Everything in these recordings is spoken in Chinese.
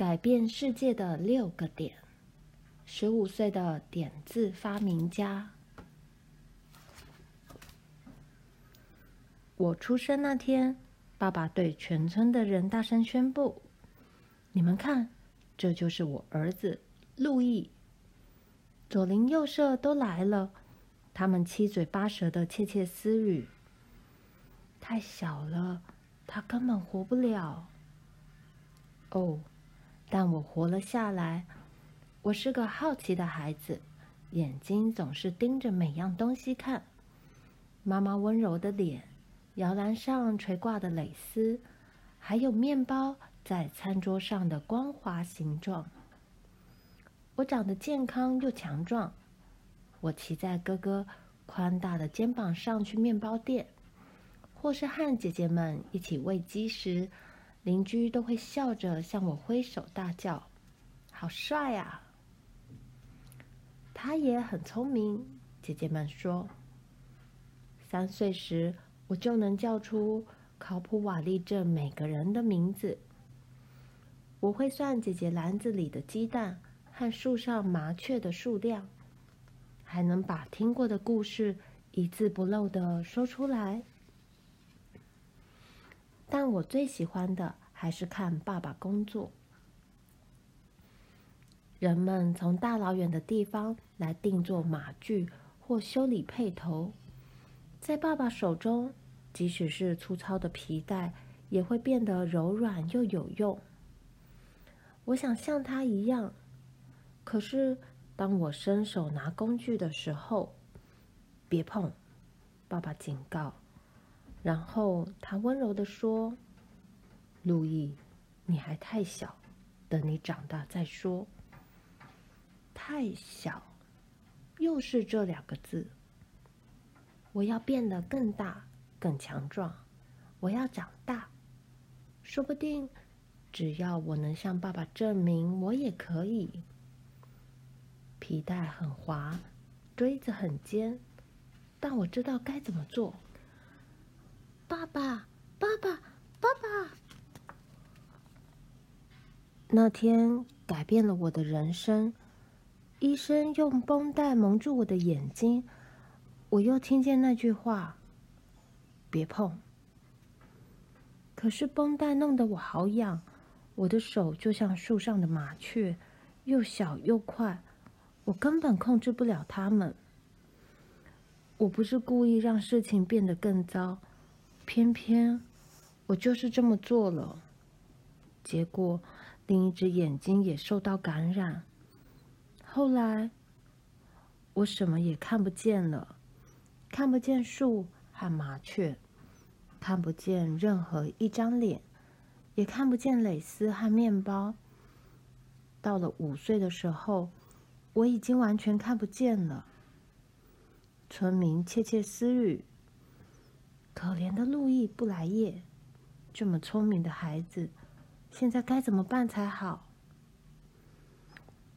改变世界的六个点，十五岁的点字发明家。我出生那天，爸爸对全村的人大声宣布：“你们看，这就是我儿子路易。”左邻右舍都来了，他们七嘴八舌的窃窃私语：“太小了，他根本活不了。”哦，但我活了下来。我是个好奇的孩子，眼睛总是盯着每样东西看。妈妈温柔的脸，摇篮上垂挂的蕾丝，还有面包在餐桌上的光滑形状。我长得健康又强壮。我骑在哥哥宽大的肩膀上去面包店，或是和姐姐们一起喂鸡时，邻居都会笑着向我挥手大叫：“好帅啊！”他也很聪明，姐姐们说。三岁时，我就能叫出考普瓦利镇每个人的名字。我会算姐姐篮子里的鸡蛋和树上麻雀的数量，还能把听过的故事一字不漏地说出来。但我最喜欢的还是看爸爸工作。人们从大老远的地方来定做马具或修理配头，在爸爸手中，即使是粗糙的皮带，也会变得柔软又有用。我想像他一样，可是当我伸手拿工具的时候，别碰！爸爸警告。然后他温柔地说：“路易，你还太小，等你长大再说。”太小，又是这两个字。我要变得更大、更强壮，我要长大。说不定，只要我能向爸爸证明我也可以。皮带很滑，锥子很尖，但我知道该怎么做。爸爸，爸爸，爸爸！那天改变了我的人生。医生用绷带蒙住我的眼睛，我又听见那句话：“别碰。”可是绷带弄得我好痒，我的手就像树上的麻雀，又小又快，我根本控制不了它们。我不是故意让事情变得更糟。偏偏我就是这么做了，结果另一只眼睛也受到感染。后来我什么也看不见了，看不见树和麻雀，看不见任何一张脸，也看不见蕾丝和面包。到了五岁的时候，我已经完全看不见了。村民窃窃私语。可怜的路易布莱叶，这么聪明的孩子，现在该怎么办才好？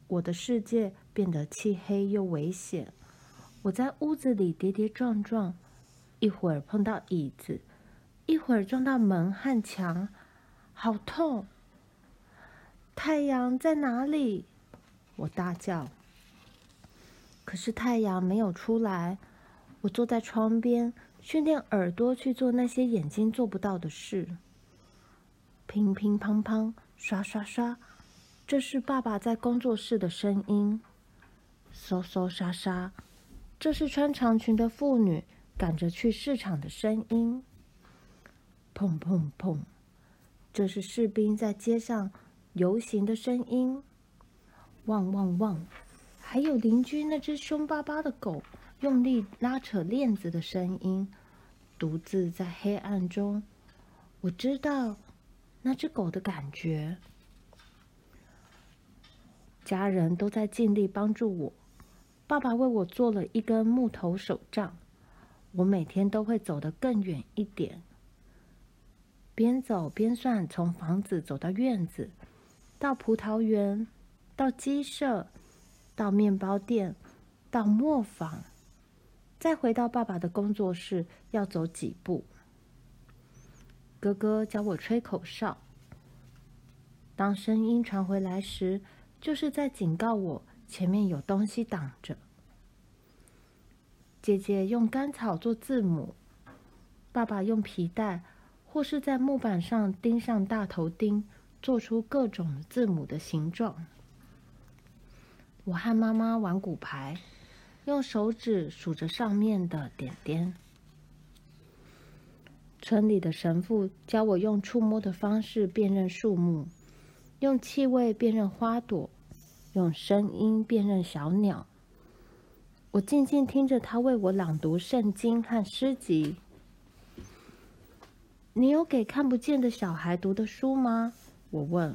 我的世界变得漆黑又危险。我在屋子里跌跌撞撞，一会儿碰到椅子，一会儿撞到门和墙，好痛！太阳在哪里？我大叫。可是太阳没有出来。我坐在窗边。训练耳朵去做那些眼睛做不到的事。乒乒乓乓，刷刷刷，这是爸爸在工作室的声音。嗖嗖沙沙，这是穿长裙的妇女赶着去市场的声音。砰砰砰，这是士兵在街上游行的声音。汪汪汪，还有邻居那只凶巴巴的狗。用力拉扯链子的声音，独自在黑暗中，我知道那只狗的感觉。家人都在尽力帮助我。爸爸为我做了一根木头手杖，我每天都会走得更远一点，边走边算，从房子走到院子，到葡萄园，到鸡舍，到面包店，到磨坊。再回到爸爸的工作室，要走几步？哥哥教我吹口哨。当声音传回来时，就是在警告我前面有东西挡着。姐姐用干草做字母，爸爸用皮带或是在木板上钉上大头钉，做出各种字母的形状。我和妈妈玩骨牌，用手指数着上面的点点。村里的神父教我用触摸的方式辨认树木，用气味辨认花朵，用声音辨认小鸟。我静静听着他为我朗读圣经和诗集。你有给看不见的小孩读的书吗？我问。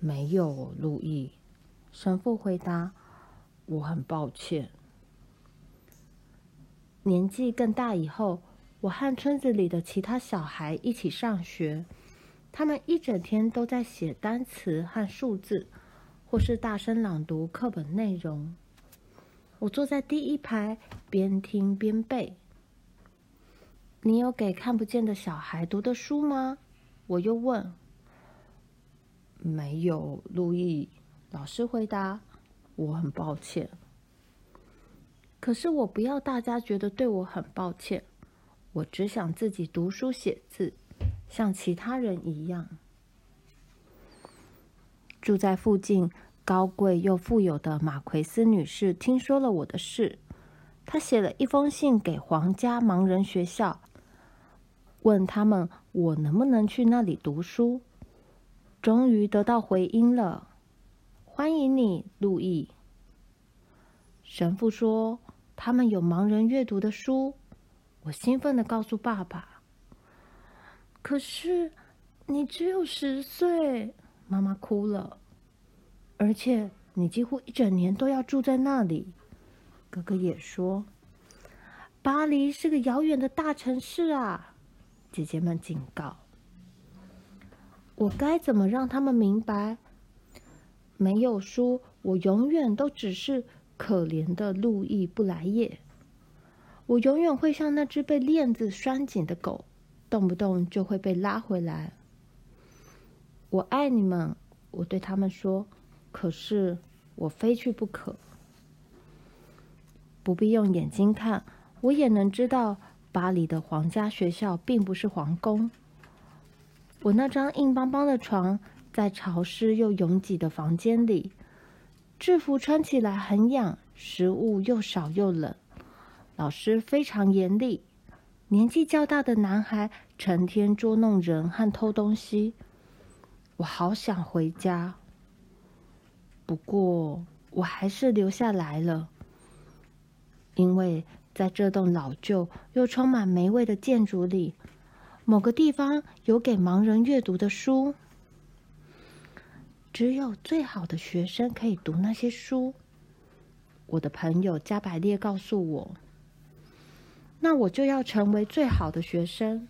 没有，路易。神父回答：“我很抱歉。”年纪更大以后。我和村子里的其他小孩一起上学，他们一整天都在写单词和数字，或是大声朗读课本内容。我坐在第一排，边听边背。你有给看不见的小孩读的书吗？我又问。没有，路易。老师回答。我很抱歉。可是我不要大家觉得对我很抱歉。我只想自己读书写字，像其他人一样。住在附近、高贵又富有的马奎斯女士听说了我的事，她写了一封信给皇家盲人学校，问他们我能不能去那里读书。终于得到回音了，欢迎你，路易。神父说他们有盲人阅读的书。我兴奋的告诉爸爸：“可是你只有十岁。”妈妈哭了。而且你几乎一整年都要住在那里。哥哥也说：“巴黎是个遥远的大城市啊！”姐姐们警告：“我该怎么让他们明白？没有书，我永远都只是可怜的路易布莱叶。”我永远会像那只被链子拴紧的狗，动不动就会被拉回来。我爱你们，我对他们说。可是我非去不可。不必用眼睛看，我也能知道，巴黎的皇家学校并不是皇宫。我那张硬邦邦的床，在潮湿又拥挤的房间里，制服穿起来很痒，食物又少又冷。老师非常严厉，年纪较大的男孩成天捉弄人和偷东西。我好想回家，不过我还是留下来了，因为在这栋老旧又充满霉味的建筑里，某个地方有给盲人阅读的书。只有最好的学生可以读那些书。我的朋友加百列告诉我。那我就要成为最好的学生。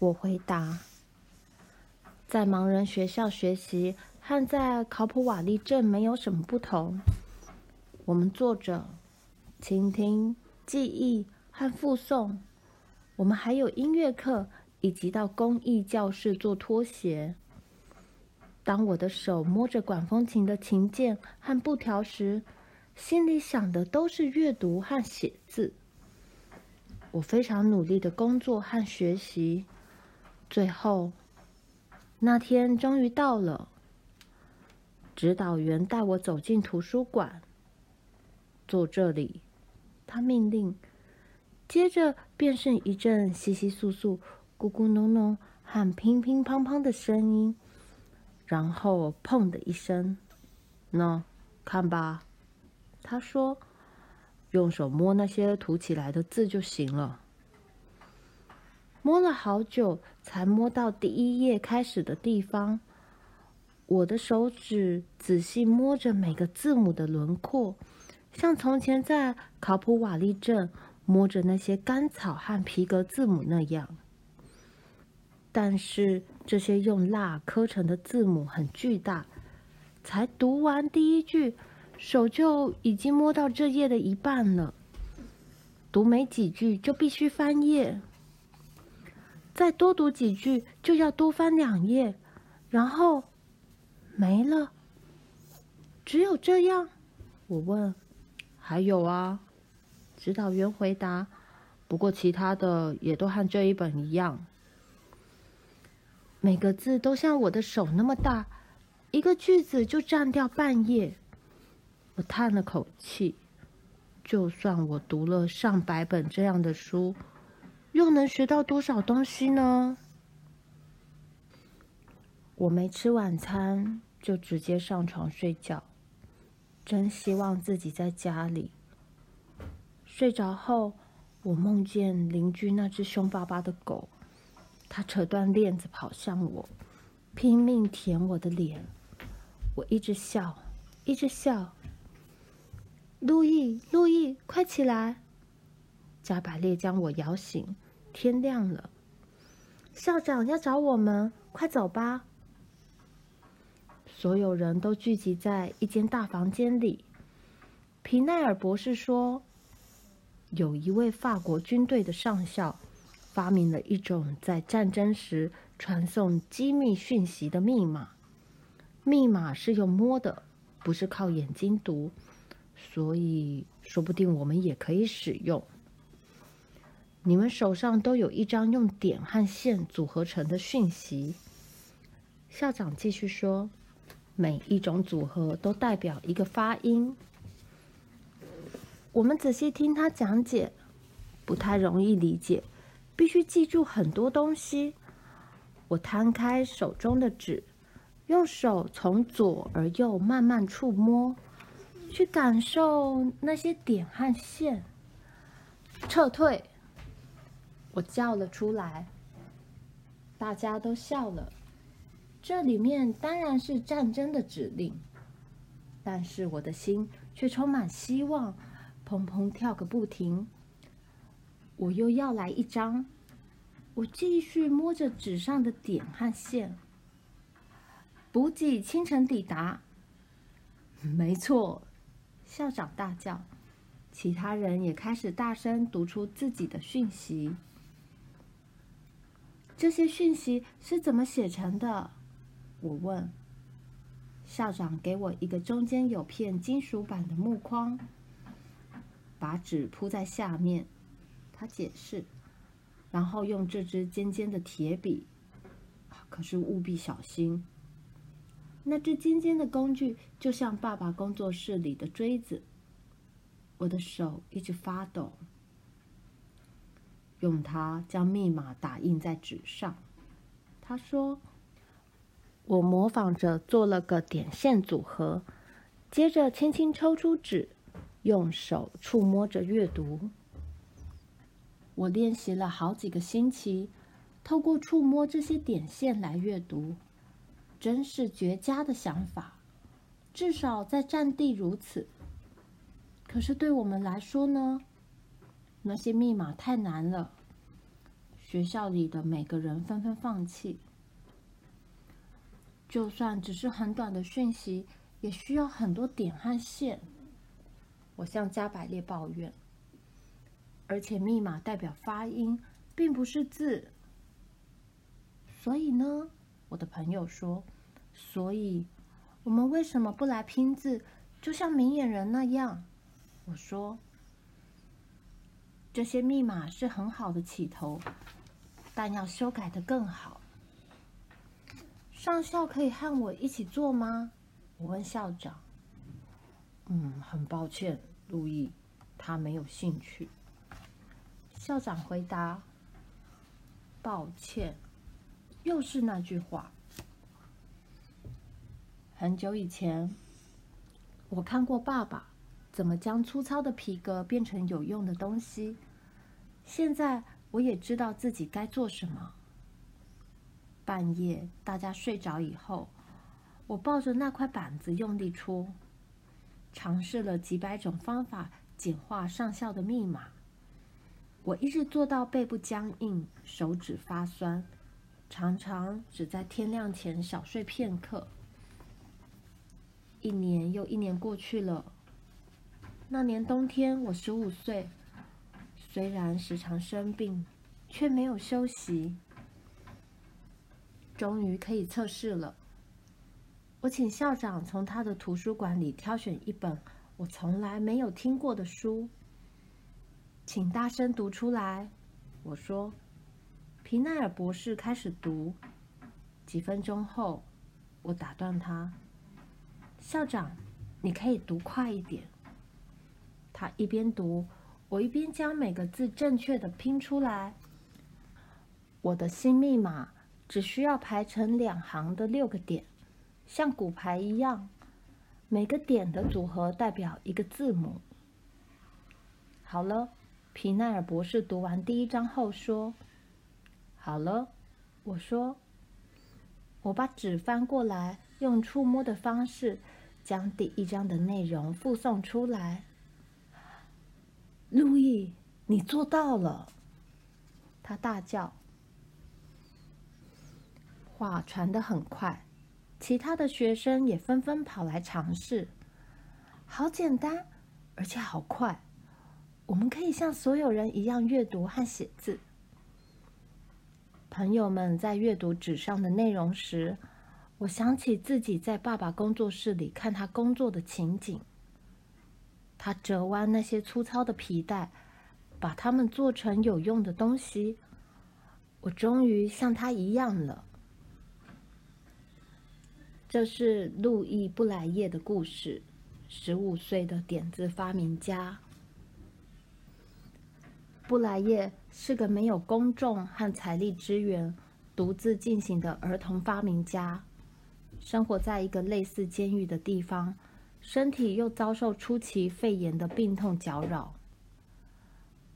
我回答：“在盲人学校学习和在考普瓦利镇没有什么不同。我们坐着，倾听、记忆和复诵。我们还有音乐课，以及到工艺教室做拖鞋。当我的手摸着管风琴的琴键和布条时，心里想的都是阅读和写字。”我非常努力的工作和学习，最后那天终于到了。指导员带我走进图书馆，坐这里，他命令。接着便是一阵窸窸窣窣、咕咕哝哝和乒乒乓乓的声音，然后砰的一声。喏，看吧，他说。用手摸那些涂起来的字就行了。摸了好久，才摸到第一页开始的地方。我的手指仔细摸着每个字母的轮廓，像从前在考普瓦利镇摸着那些干草和皮革字母那样。但是这些用蜡刻成的字母很巨大，才读完第一句。手就已经摸到这页的一半了，读没几句就必须翻页，再多读几句就要多翻两页，然后没了。只有这样？我问。还有啊，指导员回答。不过其他的也都和这一本一样。每个字都像我的手那么大，一个句子就占掉半页。我叹了口气，就算我读了上百本这样的书，又能学到多少东西呢？我没吃晚餐，就直接上床睡觉。真希望自己在家里。睡着后，我梦见邻居那只凶巴巴的狗。他扯断链子跑向我，拼命舔我的脸。我一直笑，一直笑。路易，路易，快起来！加百列将我摇醒。天亮了，校长要找我们，快走吧！所有人都聚集在一间大房间里。皮奈尔博士说，有一位法国军队的上校。发明了一种在战争时传送机密讯息的密码，密码是用摸的，不是靠眼睛读，所以说不定我们也可以使用。你们手上都有一张用点和线组合成的讯息。校长继续说，每一种组合都代表一个发音。我们仔细听他讲解，不太容易理解。必须记住很多东西。我摊开手中的纸，用手从左而右慢慢触摸，去感受那些点和线。撤退！我叫了出来，大家都笑了。这里面当然是战争的指令，但是我的心却充满希望，砰砰跳个不停。我又要来一张，我继续摸着纸上的点和线。补给清晨抵达。没错，校长大叫，其他人也开始大声读出自己的讯息。这些讯息是怎么写成的？我问。校长给我一个中间有片金属板的木框，把纸铺在下面。他解释，然后用这支尖尖的铁笔，可是务必小心。那支尖尖的工具就像爸爸工作室里的锥子。我的手一直发抖，用它将密码打印在纸上。他说：“我模仿着做了个点线组合，接着轻轻抽出纸，用手触摸着阅读。”我练习了好几个星期，透过触摸这些点线来阅读，真是绝佳的想法。至少在战地如此。可是对我们来说呢？那些密码太难了，学校里的每个人纷纷放弃。就算只是很短的讯息，也需要很多点和线。我向加百列抱怨。而且密码代表发音，并不是字。所以呢，我的朋友说，所以我们为什么不来拼字，就像明眼人那样？我说，这些密码是很好的起头，但要修改的更好。上校可以和我一起做吗？我问校长。嗯，很抱歉，路易，他没有兴趣。校长回答：“抱歉，又是那句话。很久以前，我看过爸爸怎么将粗糙的皮革变成有用的东西。现在，我也知道自己该做什么。半夜，大家睡着以后，我抱着那块板子用力戳，尝试了几百种方法简化上校的密码。”我一直做到背部僵硬，手指发酸，常常只在天亮前小睡片刻。一年又一年过去了。那年冬天，我十五岁，虽然时常生病，却没有休息。终于可以测试了，我请校长从他的图书馆里挑选一本我从来没有听过的书，请大声读出来。我说。皮奈尔博士开始读。几分钟后，我打断他：“校长，你可以读快一点。”他一边读，我一边将每个字正确的拼出来。我的新密码只需要排成两行的六个点，像骨牌一样，每个点的组合代表一个字母。好了，皮奈尔博士读完第一章后说。好了，我说，我把纸翻过来，用触摸的方式将第一章的内容复诵出来。路易，你做到了！他大叫。话传得很快，其他的学生也纷纷跑来尝试。好简单，而且好快，我们可以像所有人一样阅读和写字。朋友们在阅读纸上的内容时，我想起自己在爸爸工作室里看他工作的情景。他折弯那些粗糙的皮带，把它们做成有用的东西。我终于像他一样了。这是路易·布莱叶的故事，十五岁的点子发明家。布莱叶是个没有公众和财力支援、独自进行的儿童发明家，生活在一个类似监狱的地方，身体又遭受初期肺炎的病痛搅扰。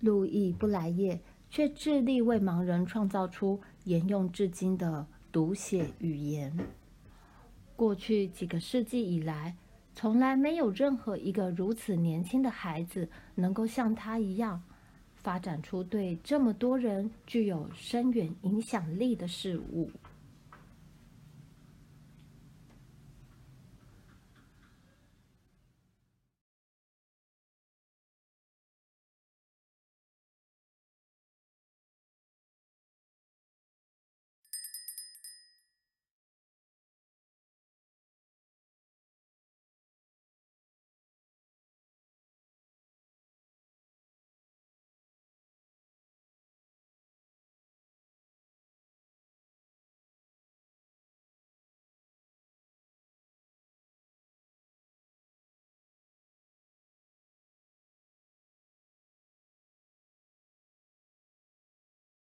路易·布莱叶却致力为盲人创造出沿用至今的读写语言。过去几个世纪以来，从来没有任何一个如此年轻的孩子能够像他一样。发展出对这么多人具有深远影响力的事物。